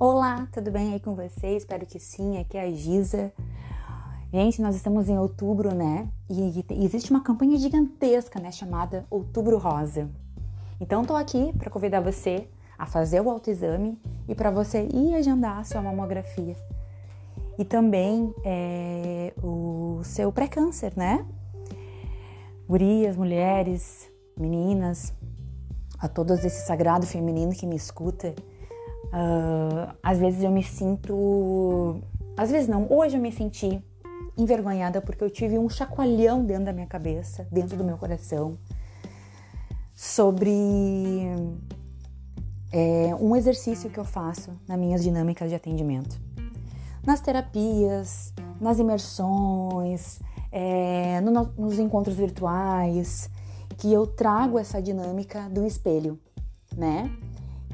Olá, tudo bem aí com vocês? Espero que sim, aqui é a Giza. Gente, nós estamos em outubro, né? E existe uma campanha gigantesca, né, chamada Outubro Rosa. Então tô aqui para convidar você a fazer o autoexame e para você ir agendar a sua mamografia. E também é, o seu pré-câncer, né? Gurias, mulheres, meninas, a todos esse sagrado feminino que me escuta. Uh, às vezes eu me sinto. Às vezes não, hoje eu me senti envergonhada porque eu tive um chacoalhão dentro da minha cabeça, dentro do meu coração, sobre é, um exercício que eu faço nas minhas dinâmicas de atendimento. Nas terapias, nas imersões, é, no, nos encontros virtuais, que eu trago essa dinâmica do espelho, né?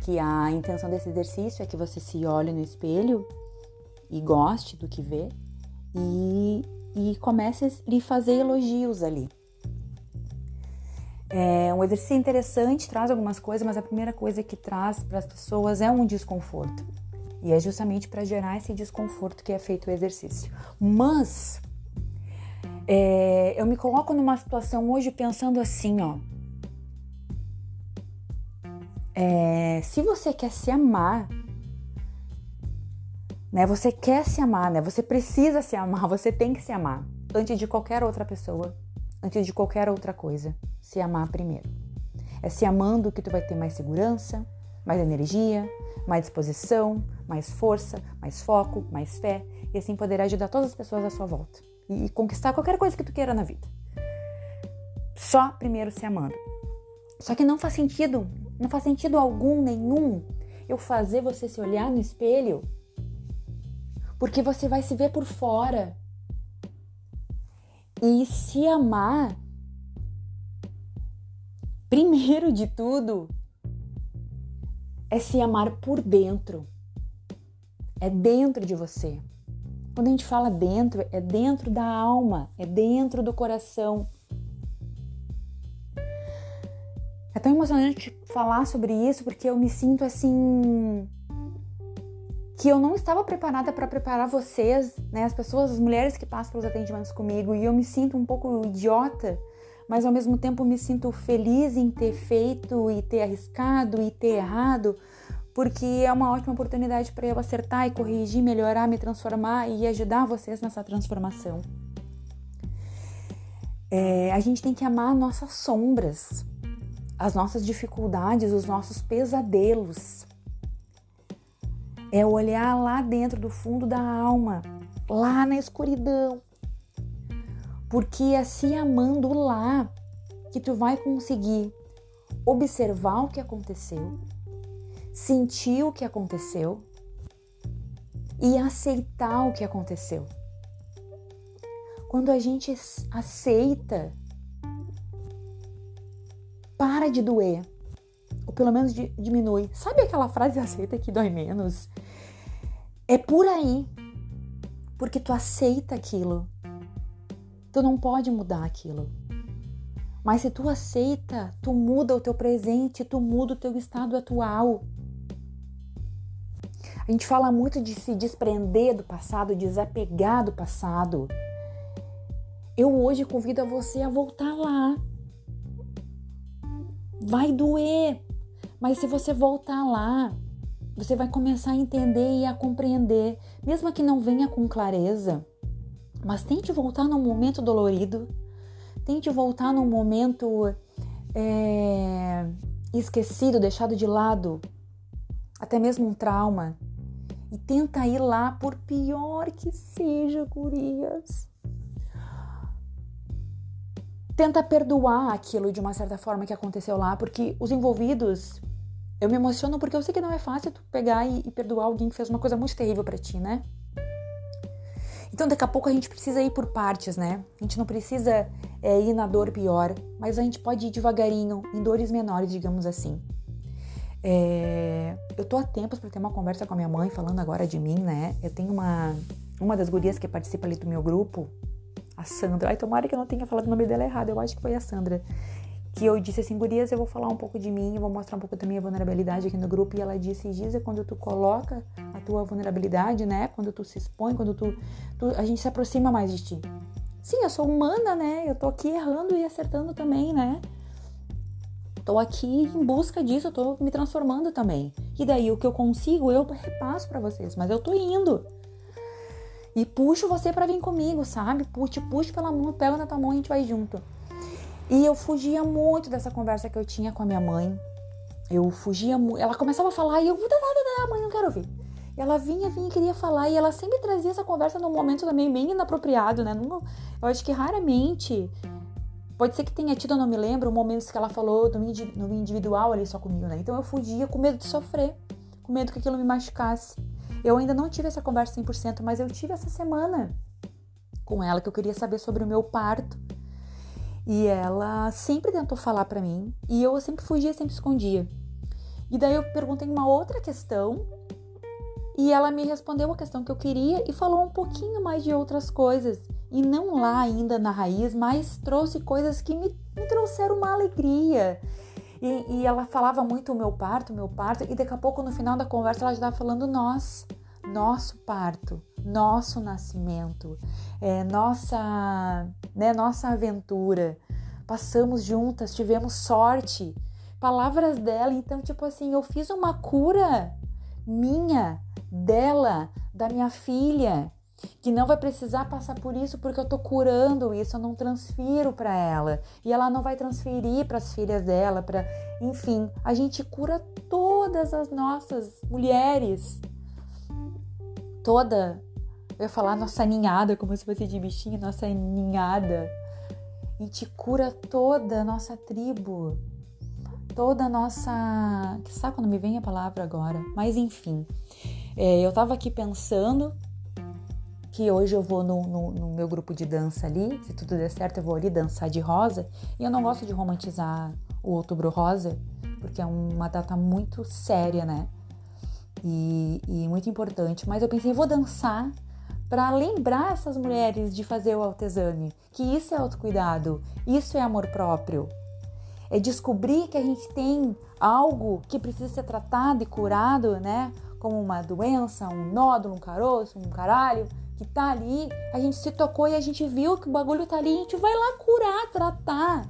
Que a intenção desse exercício é que você se olhe no espelho e goste do que vê e, e comece a lhe fazer elogios ali. É um exercício interessante, traz algumas coisas, mas a primeira coisa que traz para as pessoas é um desconforto. E é justamente para gerar esse desconforto que é feito o exercício. Mas é, eu me coloco numa situação hoje pensando assim, ó. É, se você quer se amar, né? Você quer se amar, né? Você precisa se amar, você tem que se amar antes de qualquer outra pessoa, antes de qualquer outra coisa. Se amar primeiro. É se amando que tu vai ter mais segurança, mais energia, mais disposição, mais força, mais foco, mais fé e assim poder ajudar todas as pessoas à sua volta e conquistar qualquer coisa que tu queira na vida. Só primeiro se amando. Só que não faz sentido, não faz sentido algum nenhum eu fazer você se olhar no espelho, porque você vai se ver por fora. E se amar, primeiro de tudo, é se amar por dentro. É dentro de você. Quando a gente fala dentro, é dentro da alma, é dentro do coração. É tão emocionante falar sobre isso porque eu me sinto assim que eu não estava preparada para preparar vocês, né, as pessoas, as mulheres que passam pelos atendimentos comigo, e eu me sinto um pouco idiota, mas ao mesmo tempo me sinto feliz em ter feito e ter arriscado e ter errado, porque é uma ótima oportunidade para eu acertar e corrigir, melhorar, me transformar e ajudar vocês nessa transformação. É, a gente tem que amar nossas sombras, as nossas dificuldades, os nossos pesadelos. É olhar lá dentro do fundo da alma, lá na escuridão. Porque é se amando lá que tu vai conseguir observar o que aconteceu, sentir o que aconteceu e aceitar o que aconteceu. Quando a gente aceita, para de doer, ou pelo menos diminui. Sabe aquela frase aceita que dói menos? É por aí, porque tu aceita aquilo. Tu não pode mudar aquilo. Mas se tu aceita, tu muda o teu presente, tu muda o teu estado atual. A gente fala muito de se desprender do passado, desapegar do passado. Eu hoje convido a você a voltar lá. Vai doer, mas se você voltar lá, você vai começar a entender e a compreender, mesmo que não venha com clareza. Mas tente voltar num momento dolorido, tente voltar num momento é, esquecido, deixado de lado, até mesmo um trauma. E tenta ir lá, por pior que seja, gurias. Tenta perdoar aquilo de uma certa forma que aconteceu lá, porque os envolvidos. Eu me emociono porque eu sei que não é fácil tu pegar e, e perdoar alguém que fez uma coisa muito terrível para ti, né? Então, daqui a pouco a gente precisa ir por partes, né? A gente não precisa é, ir na dor pior, mas a gente pode ir devagarinho, em dores menores, digamos assim. É, eu tô há tempos para ter uma conversa com a minha mãe falando agora de mim, né? Eu tenho uma uma das gurias que participa ali do meu grupo, a Sandra. Ai, tomara que eu não tenha falado o nome dela errado. Eu acho que foi a Sandra. Que eu disse assim, gurias, eu vou falar um pouco de mim, eu vou mostrar um pouco da minha vulnerabilidade aqui no grupo. E ela disse, Giza, quando tu coloca a tua vulnerabilidade, né? Quando tu se expõe, quando tu, tu, a gente se aproxima mais de ti. Sim, eu sou humana, né? Eu tô aqui errando e acertando também, né? Tô aqui em busca disso, eu tô me transformando também. E daí o que eu consigo, eu repasso para vocês, mas eu tô indo. E puxo você para vir comigo, sabe? Te puxo pela mão, pego na tua mão e a gente vai junto. E eu fugia muito dessa conversa que eu tinha com a minha mãe. Eu fugia muito. Ela começava a falar e eu, mãe, não quero ouvir. E ela vinha, vinha, queria falar e ela sempre trazia essa conversa num momento também bem inapropriado, né? Eu acho que raramente Pode ser que tenha tido, eu não me lembro, momentos que ela falou no individual ali só comigo, né? Então eu fugia com medo de sofrer, com medo que aquilo me machucasse. Eu ainda não tive essa conversa 100%, mas eu tive essa semana com ela que eu queria saber sobre o meu parto. E ela sempre tentou falar para mim e eu sempre fugia, sempre escondia. E daí eu perguntei uma outra questão e ela me respondeu a questão que eu queria e falou um pouquinho mais de outras coisas. E não lá ainda na raiz, mas trouxe coisas que me, me trouxeram uma alegria. E, e, ela falava muito o meu parto, o meu parto, e daqui a pouco no final da conversa ela já estava falando nós, nosso parto, nosso nascimento, é, nossa, né, nossa aventura. Passamos juntas, tivemos sorte. Palavras dela, então, tipo assim, eu fiz uma cura minha dela, da minha filha, que não vai precisar passar por isso porque eu tô curando isso, eu não transfiro para ela e ela não vai transferir para as filhas dela, para, enfim, a gente cura todas as nossas mulheres. Toda, eu ia falar nossa ninhada, como se fosse de bichinho, nossa ninhada. A gente cura toda a nossa tribo, toda a nossa. Que saco não me vem a palavra agora, mas enfim. É, eu estava aqui pensando que hoje eu vou no, no, no, meu grupo de dança ali, se tudo der certo, eu vou ali dançar de rosa. E eu não gosto de romantizar o outubro rosa, porque é uma data muito séria, né? E, e muito importante. Mas eu pensei, vou dançar para lembrar essas mulheres de fazer o autoexame, que isso é autocuidado, isso é amor próprio. É descobrir que a gente tem algo que precisa ser tratado e curado, né? Como uma doença, um nódulo, um caroço, um caralho, que tá ali, a gente se tocou e a gente viu que o bagulho tá ali, a gente vai lá curar, tratar.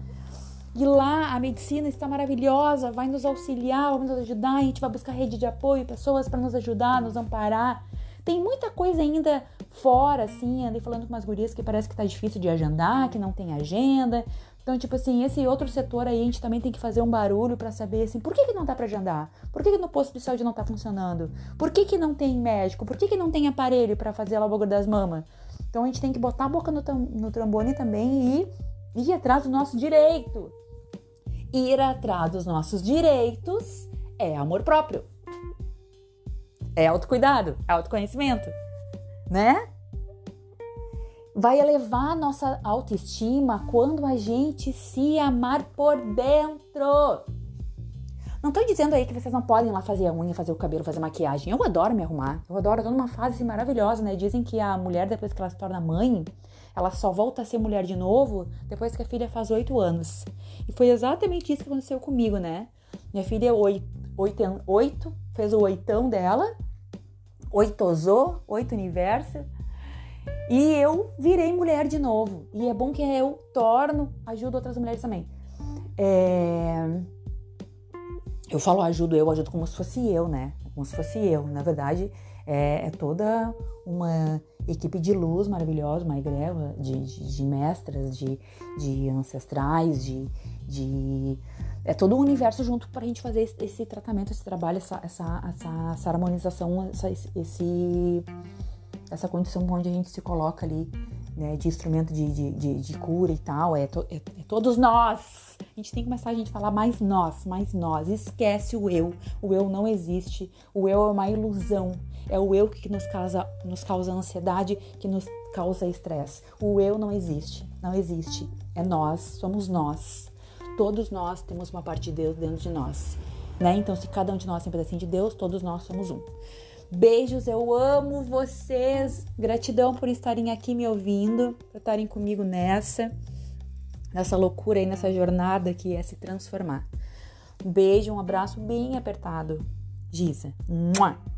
E lá a medicina está maravilhosa, vai nos auxiliar, vai nos ajudar, a gente vai buscar rede de apoio, pessoas para nos ajudar, nos amparar. Tem muita coisa ainda fora, assim, andei falando com umas gurias que parece que tá difícil de agendar, que não tem agenda. Então, tipo assim, esse outro setor aí a gente também tem que fazer um barulho para saber assim, por que, que não dá para agendar? Por que, que no posto de saúde não tá funcionando? Por que, que não tem médico? Por que, que não tem aparelho para fazer a lavagem das mamas? Então a gente tem que botar a boca no, no trombone também e ir atrás do nosso direito. Ir atrás dos nossos direitos é amor próprio. É autocuidado, é autoconhecimento, né? vai elevar a nossa autoestima quando a gente se amar por dentro. Não tô dizendo aí que vocês não podem lá fazer a unha, fazer o cabelo, fazer maquiagem. Eu adoro me arrumar. Eu adoro, eu tô numa fase assim, maravilhosa, né? Dizem que a mulher, depois que ela se torna mãe, ela só volta a ser mulher de novo depois que a filha faz oito anos. E foi exatamente isso que aconteceu comigo, né? Minha filha é oito, oito fez o oitão dela, oitosou, oito universo, e eu virei mulher de novo. E é bom que eu torno, ajudo outras mulheres também. É... Eu falo ajudo, eu ajudo como se fosse eu, né? Como se fosse eu. Na verdade, é, é toda uma equipe de luz maravilhosa, uma egrégora de, de, de, mestras, de, de ancestrais, de, de. É todo o universo junto para a gente fazer esse, esse, tratamento, esse trabalho, essa, essa, essa, essa harmonização, essa, esse essa condição onde a gente se coloca ali, né, de instrumento de, de, de, de cura e tal, é, to, é, é, todos nós. A gente tem que começar a gente falar mais nós, mais nós. Esquece o eu. O eu não existe. O eu é uma ilusão. É o eu que nos causa, nos causa ansiedade, que nos causa estresse. O eu não existe. Não existe. É nós, somos nós. Todos nós temos uma parte de Deus dentro de nós. Né? Então, se cada um de nós tem um pedacinho de Deus, todos nós somos um. Beijos, eu amo vocês. Gratidão por estarem aqui me ouvindo, por estarem comigo nessa, nessa loucura aí, nessa jornada que é se transformar. Um beijo, um abraço bem apertado. Giza. Mua!